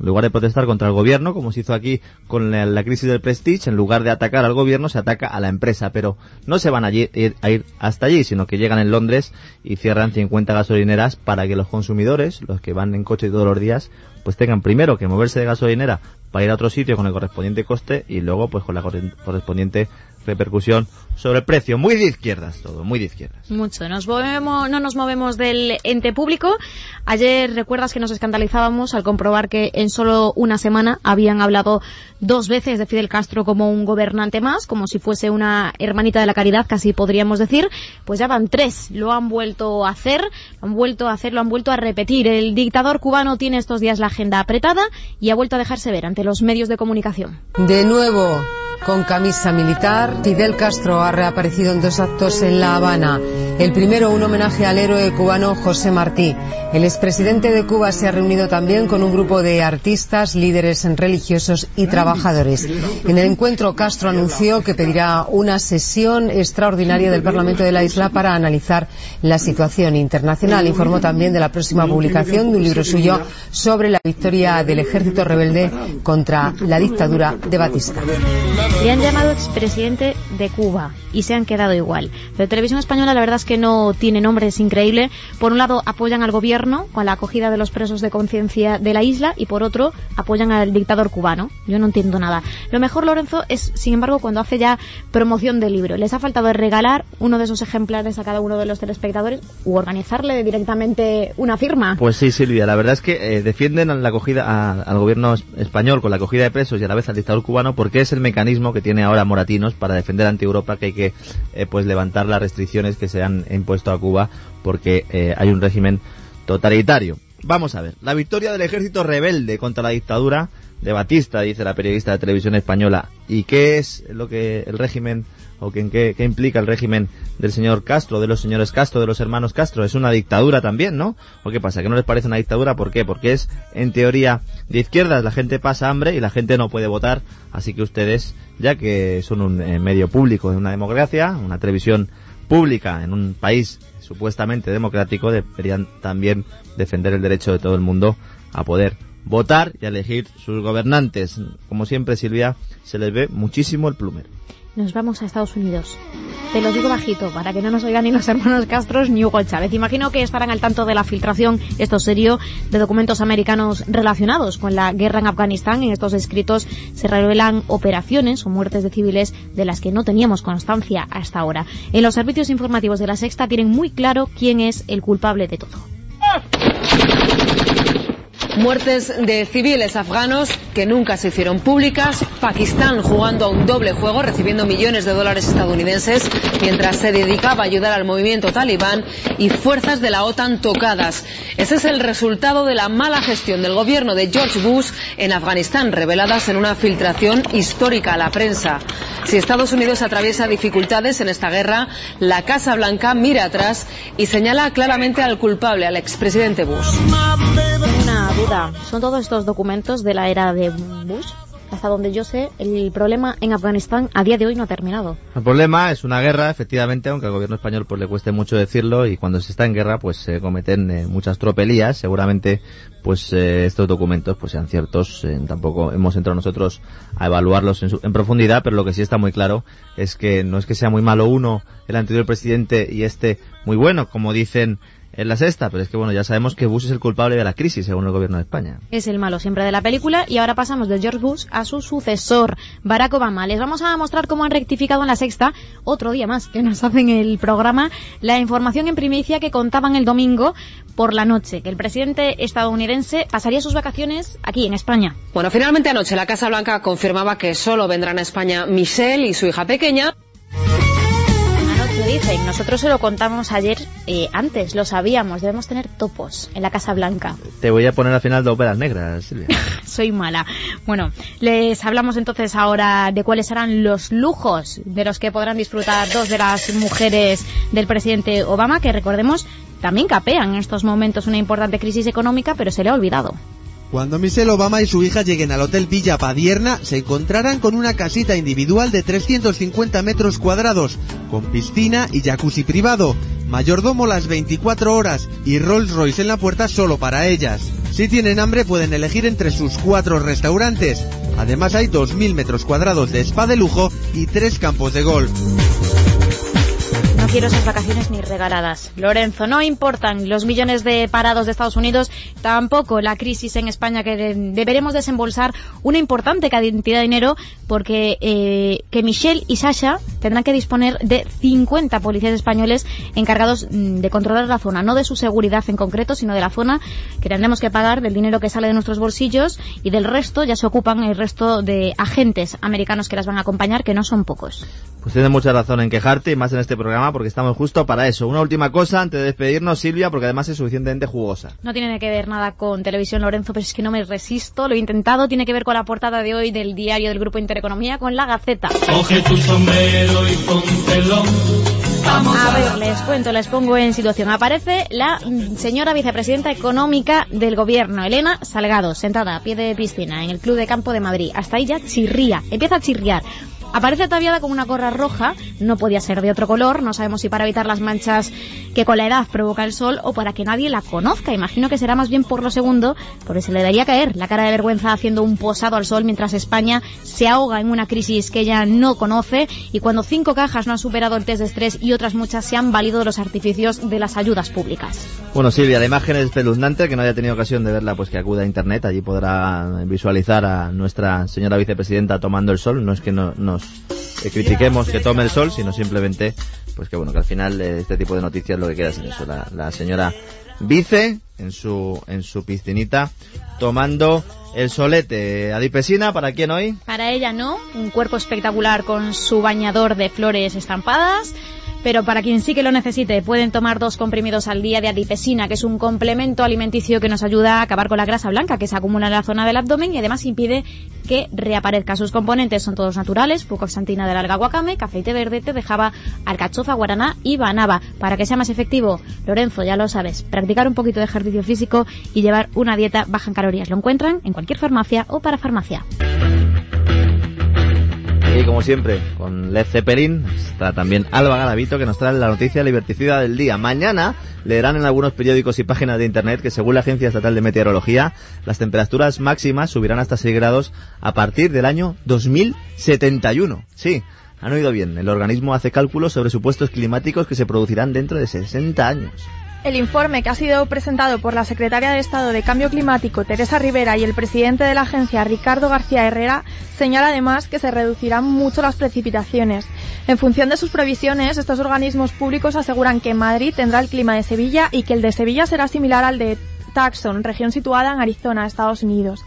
en lugar de protestar contra el gobierno, como se hizo aquí con la, la, crisis del Prestige, en lugar de atacar al gobierno, se ataca a la empresa. Pero no se van a ir, a ir hasta allí, sino que llegan en Londres y cierran 50 gasolineras para que los consumidores, los que van en coche todos los días, pues tengan primero que moverse de gasolinera para ir a otro sitio con el correspondiente coste y luego pues con la correspondiente repercusión sobre el precio. Muy de izquierdas todo, muy de izquierdas. Mucho. Nos movemos, no nos movemos del ente público. Ayer recuerdas que nos escandalizábamos al comprobar que en solo una semana habían hablado dos veces de Fidel Castro como un gobernante más, como si fuese una hermanita de la caridad, casi podríamos decir. Pues ya van tres. Lo han vuelto a hacer, lo han vuelto a hacer, lo han vuelto a repetir. El dictador cubano tiene estos días la agenda apretada y ha vuelto a dejarse ver ante los medios de comunicación. De nuevo, con camisa militar. Fidel Castro ha reaparecido en dos actos en La Habana. El primero, un homenaje al héroe cubano José Martí. El expresidente de Cuba se ha reunido también con un grupo de artistas, líderes religiosos y trabajadores. En el encuentro, Castro anunció que pedirá una sesión extraordinaria del Parlamento de la isla para analizar la situación internacional. Informó también de la próxima publicación de un libro suyo sobre la victoria del ejército rebelde contra la dictadura de Batista. Le han llamado expresidente de Cuba y se han quedado igual. Pero Televisión Española la verdad es que no tiene nombre, es increíble. Por un lado apoyan al gobierno con la acogida de los presos de conciencia de la isla y por otro apoyan al dictador cubano. Yo no entiendo nada. Lo mejor, Lorenzo, es sin embargo cuando hace ya promoción del libro. Les ha faltado regalar uno de esos ejemplares a cada uno de los telespectadores u organizarle directamente una firma. Pues sí, Silvia, la verdad es que eh, defienden la acogida al gobierno español con la acogida de presos y a la vez al dictador cubano porque es el mecanismo que tiene ahora Moratinos para defender ante Europa que hay que eh, pues levantar las restricciones que se han impuesto a Cuba porque eh, hay un régimen totalitario. Vamos a ver, la victoria del ejército rebelde contra la dictadura de Batista, dice la periodista de televisión española. ¿Y qué es lo que el régimen o que, qué, qué, implica el régimen del señor Castro, de los señores Castro, de los hermanos Castro? Es una dictadura también, ¿no? ¿O qué pasa? ¿Que no les parece una dictadura? ¿Por qué? Porque es, en teoría, de izquierdas. La gente pasa hambre y la gente no puede votar. Así que ustedes, ya que son un eh, medio público de una democracia, una televisión pública en un país supuestamente democrático, deberían también defender el derecho de todo el mundo a poder votar y elegir sus gobernantes. Como siempre, Silvia, se les ve muchísimo el plumero nos vamos a Estados Unidos. Te lo digo bajito, para que no nos oigan ni los hermanos Castros ni Hugo Chávez. Imagino que estarán al tanto de la filtración, esto serio, de documentos americanos relacionados con la guerra en Afganistán. En estos escritos se revelan operaciones o muertes de civiles de las que no teníamos constancia hasta ahora. En los servicios informativos de la Sexta tienen muy claro quién es el culpable de todo. Muertes de civiles afganos que nunca se hicieron públicas, Pakistán jugando a un doble juego, recibiendo millones de dólares estadounidenses mientras se dedicaba a ayudar al movimiento talibán y fuerzas de la OTAN tocadas. Ese es el resultado de la mala gestión del gobierno de George Bush en Afganistán, reveladas en una filtración histórica a la prensa. Si Estados Unidos atraviesa dificultades en esta guerra, la Casa Blanca mira atrás y señala claramente al culpable, al expresidente Bush. ¿Son todos estos documentos de la era de Bush? hasta donde yo sé, el problema en Afganistán a día de hoy no ha terminado. El problema es una guerra, efectivamente, aunque al gobierno español pues le cueste mucho decirlo y cuando se está en guerra pues se cometen eh, muchas tropelías. Seguramente pues eh, estos documentos pues sean ciertos. Eh, tampoco hemos entrado nosotros a evaluarlos en, en, profundidad, pero lo que sí está muy claro es que no es que sea muy malo uno, el anterior presidente y este muy bueno, como dicen en la sexta, pero es que bueno, ya sabemos que Bush es el culpable de la crisis, según el gobierno de España. Es el malo siempre de la película y ahora pasamos de George Bush a su sucesor, Barack Obama. Les vamos a mostrar cómo han rectificado en la sexta, otro día más que nos hacen el programa, la información en primicia que contaban el domingo por la noche, que el presidente estadounidense pasaría sus vacaciones aquí en España. Bueno, finalmente anoche la Casa Blanca confirmaba que solo vendrán a España Michelle y su hija pequeña dicen. Nosotros se lo contamos ayer eh, antes, lo sabíamos. Debemos tener topos en la Casa Blanca. Te voy a poner al final de óperas negras, Silvia. Soy mala. Bueno, les hablamos entonces ahora de cuáles serán los lujos de los que podrán disfrutar dos de las mujeres del presidente Obama, que recordemos también capean en estos momentos una importante crisis económica, pero se le ha olvidado. Cuando Michelle Obama y su hija lleguen al Hotel Villa Padierna, se encontrarán con una casita individual de 350 metros cuadrados, con piscina y jacuzzi privado, mayordomo las 24 horas y Rolls Royce en la puerta solo para ellas. Si tienen hambre pueden elegir entre sus cuatro restaurantes. Además hay 2.000 metros cuadrados de spa de lujo y tres campos de golf quiero esas vacaciones ni regaladas. Lorenzo, no importan los millones de parados de Estados Unidos, tampoco la crisis en España que deberemos desembolsar una importante cantidad de dinero porque eh, que Michelle y Sasha tendrán que disponer de 50 policías españoles encargados mm, de controlar la zona, no de su seguridad en concreto, sino de la zona que tendremos que pagar del dinero que sale de nuestros bolsillos y del resto ya se ocupan el resto de agentes americanos que las van a acompañar, que no son pocos. Pues tienes mucha razón en quejarte, más en este programa, estamos justo para eso. Una última cosa antes de despedirnos, Silvia, porque además es suficientemente jugosa. No tiene que ver nada con televisión, Lorenzo, pero es que no me resisto, lo he intentado. Tiene que ver con la portada de hoy del diario del Grupo Intereconomía, con la Gaceta. Coge tu sombrero y póntelo. a ver, les cuento, les pongo en situación. Aparece la señora vicepresidenta económica del gobierno, Elena Salgado, sentada a pie de piscina en el Club de Campo de Madrid. Hasta ahí ya chirría, empieza a chirriar. Aparece ataviada con una gorra roja, no podía ser de otro color, no sabemos si para evitar las manchas que con la edad provoca el sol o para que nadie la conozca. Imagino que será más bien por lo segundo, porque se le daría caer la cara de vergüenza haciendo un posado al sol mientras España se ahoga en una crisis que ella no conoce y cuando cinco cajas no han superado el test de estrés y otras muchas se han valido de los artificios de las ayudas públicas. Bueno, Silvia, la imagen es espeluznante, que no haya tenido ocasión de verla, pues que acuda a internet, allí podrá visualizar a nuestra señora vicepresidenta tomando el sol, no es que no, nos critiquemos que tome el sol, sino simplemente, pues que bueno, que al final eh, este tipo de noticias lo que queda es la, señora Vice en su, en su piscinita tomando el solete. Adipesina, ¿para quién hoy? Para ella no, un cuerpo espectacular con su bañador de flores estampadas pero para quien sí que lo necesite, pueden tomar dos comprimidos al día de adipesina, que es un complemento alimenticio que nos ayuda a acabar con la grasa blanca que se acumula en la zona del abdomen y además impide que reaparezca. Sus componentes son todos naturales, fucoxantina del alga guacame, té verde, té de java, alcachofa, guaraná y banaba. Para que sea más efectivo, Lorenzo, ya lo sabes, practicar un poquito de ejercicio físico y llevar una dieta baja en calorías. Lo encuentran en cualquier farmacia o para farmacia. Y como siempre, con Led Zeppelin, está también Alba Garavito que nos trae la noticia liberticida del día. Mañana leerán en algunos periódicos y páginas de internet que según la Agencia Estatal de Meteorología, las temperaturas máximas subirán hasta 6 grados a partir del año 2071. Sí, han oído bien, el organismo hace cálculos sobre supuestos climáticos que se producirán dentro de 60 años. El informe que ha sido presentado por la secretaria de Estado de Cambio Climático, Teresa Rivera, y el presidente de la agencia, Ricardo García Herrera, señala además que se reducirán mucho las precipitaciones. En función de sus previsiones, estos organismos públicos aseguran que Madrid tendrá el clima de Sevilla y que el de Sevilla será similar al de Tucson, región situada en Arizona, Estados Unidos.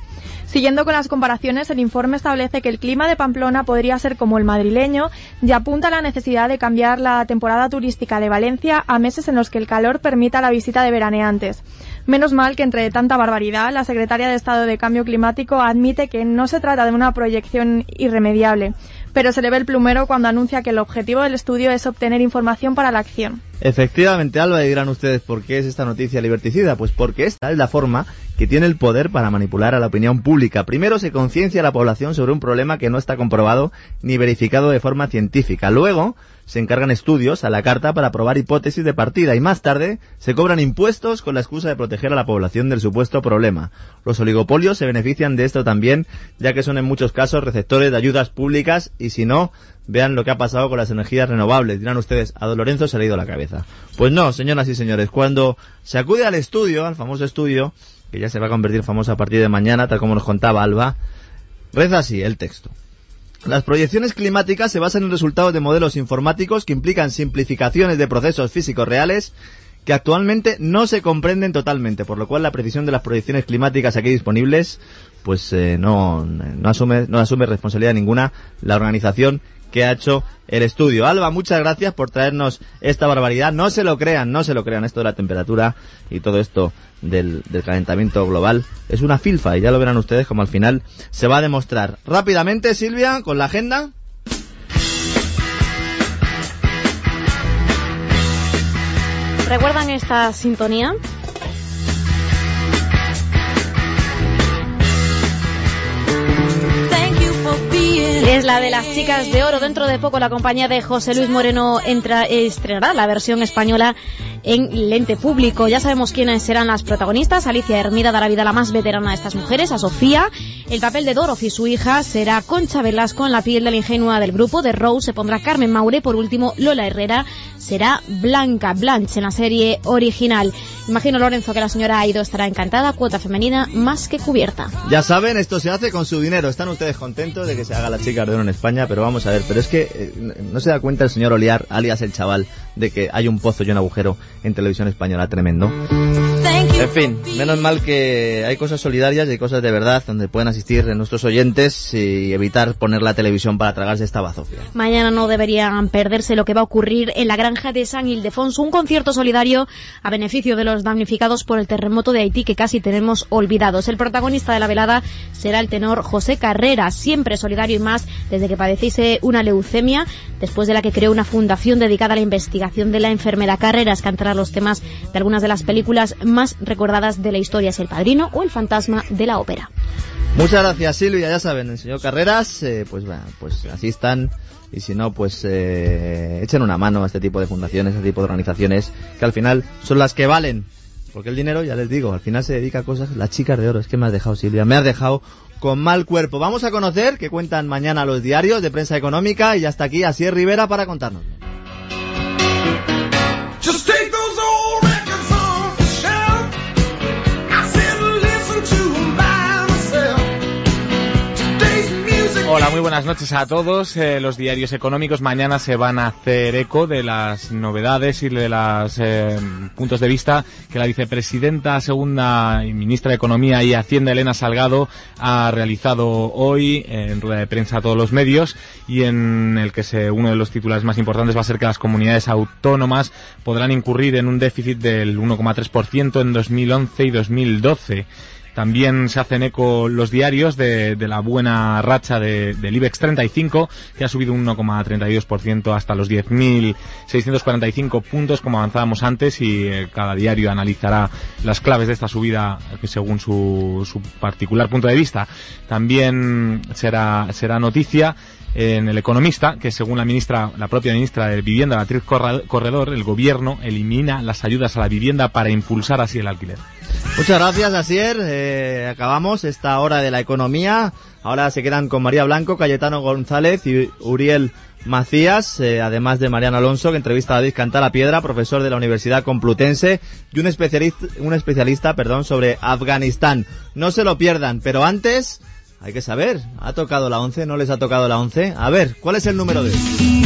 Siguiendo con las comparaciones, el informe establece que el clima de Pamplona podría ser como el madrileño y apunta a la necesidad de cambiar la temporada turística de Valencia a meses en los que el calor permita la visita de veraneantes. Menos mal que entre tanta barbaridad, la secretaria de Estado de Cambio Climático admite que no se trata de una proyección irremediable, pero se le ve el plumero cuando anuncia que el objetivo del estudio es obtener información para la acción. Efectivamente, Alba, y dirán ustedes por qué es esta noticia liberticida. Pues porque esta es la forma que tiene el poder para manipular a la opinión pública. Primero se conciencia a la población sobre un problema que no está comprobado ni verificado de forma científica. Luego se encargan estudios a la carta para probar hipótesis de partida y más tarde se cobran impuestos con la excusa de proteger a la población del supuesto problema. Los oligopolios se benefician de esto también, ya que son en muchos casos receptores de ayudas públicas y si no, vean lo que ha pasado con las energías renovables. Dirán ustedes, a Don Lorenzo se ha ido la cabeza. Pues no, señoras y señores, cuando se acude al estudio, al famoso estudio, que ya se va a convertir famoso a partir de mañana, tal como nos contaba Alba, reza así el texto. Las proyecciones climáticas se basan en resultados de modelos informáticos que implican simplificaciones de procesos físicos reales que actualmente no se comprenden totalmente, por lo cual la precisión de las proyecciones climáticas aquí disponibles pues eh, no, no, asume, no asume responsabilidad ninguna. La organización que ha hecho el estudio. Alba, muchas gracias por traernos esta barbaridad. No se lo crean, no se lo crean esto de la temperatura y todo esto del, calentamiento global. Es una filfa y ya lo verán ustedes como al final se va a demostrar. Rápidamente, Silvia, con la agenda. ¿Recuerdan esta sintonía? Es la de las chicas de oro. Dentro de poco la compañía de José Luis Moreno entra, estrenará la versión española en lente público. Ya sabemos quiénes serán las protagonistas. Alicia Hermida dará vida a la más veterana de estas mujeres, a Sofía. El papel de Dorothy, su hija, será Concha Velasco en la piel de la ingenua del grupo. De Rose se pondrá Carmen Maure. Por último, Lola Herrera será Blanca Blanche en la serie original. Imagino, Lorenzo, que la señora Aido estará encantada. Cuota femenina más que cubierta. Ya saben, esto se hace con su dinero. Están ustedes contentos de que se haga la chica de en España, pero vamos a ver. Pero es que eh, no se da cuenta el señor Oliar, alias el chaval, de que hay un pozo y un agujero en televisión española tremendo. En fin, menos mal que hay cosas solidarias y hay cosas de verdad donde pueden asistir nuestros oyentes y evitar poner la televisión para tragarse esta bazofia. Mañana no deberían perderse lo que va a ocurrir en la granja de San Ildefonso, un concierto solidario a beneficio de los damnificados por el terremoto de Haití que casi tenemos olvidados. El protagonista de la velada será el tenor José Carrera, siempre solidario y más desde que padeciese una leucemia, después de la que creó una fundación dedicada a la investigación de la enfermedad. Carreras cantará los temas de algunas de las películas más recordadas de la historia, es El Padrino o El Fantasma de la Ópera. Muchas gracias Silvia, ya saben, el señor Carreras, eh, pues bueno, pues así están y si no, pues eh, echen una mano a este tipo de fundaciones, a este tipo de organizaciones que al final son las que valen. Porque el dinero, ya les digo, al final se dedica a cosas, las chicas de oro, es que me has dejado Silvia, me has dejado con mal cuerpo. Vamos a conocer que cuentan mañana los diarios de prensa económica y hasta aquí así es Rivera para contarnos. Hola, muy buenas noches a todos. Eh, los diarios económicos mañana se van a hacer eco de las novedades y de los eh, puntos de vista que la vicepresidenta segunda y ministra de Economía y Hacienda, Elena Salgado, ha realizado hoy en rueda de prensa a todos los medios y en el que uno de los titulares más importantes va a ser que las comunidades autónomas podrán incurrir en un déficit del 1,3% en 2011 y 2012. También se hacen eco los diarios de, de la buena racha de, del IBEX 35, que ha subido un 1,32% hasta los 10.645 puntos, como avanzábamos antes, y eh, cada diario analizará las claves de esta subida según su, su particular punto de vista. También será, será noticia en El Economista, que según la ministra, la propia ministra de Vivienda, Beatriz Corredor, el gobierno elimina las ayudas a la vivienda para impulsar así el alquiler. Muchas gracias, Asier. Eh, acabamos esta hora de la economía. Ahora se quedan con María Blanco, Cayetano González y Uriel Macías, eh, además de Mariano Alonso, que entrevista a David Cantala Piedra, profesor de la Universidad Complutense y un especialista, un especialista perdón, sobre Afganistán. No se lo pierdan, pero antes hay que saber, ¿ha tocado la 11? ¿No les ha tocado la 11? A ver, ¿cuál es el número de?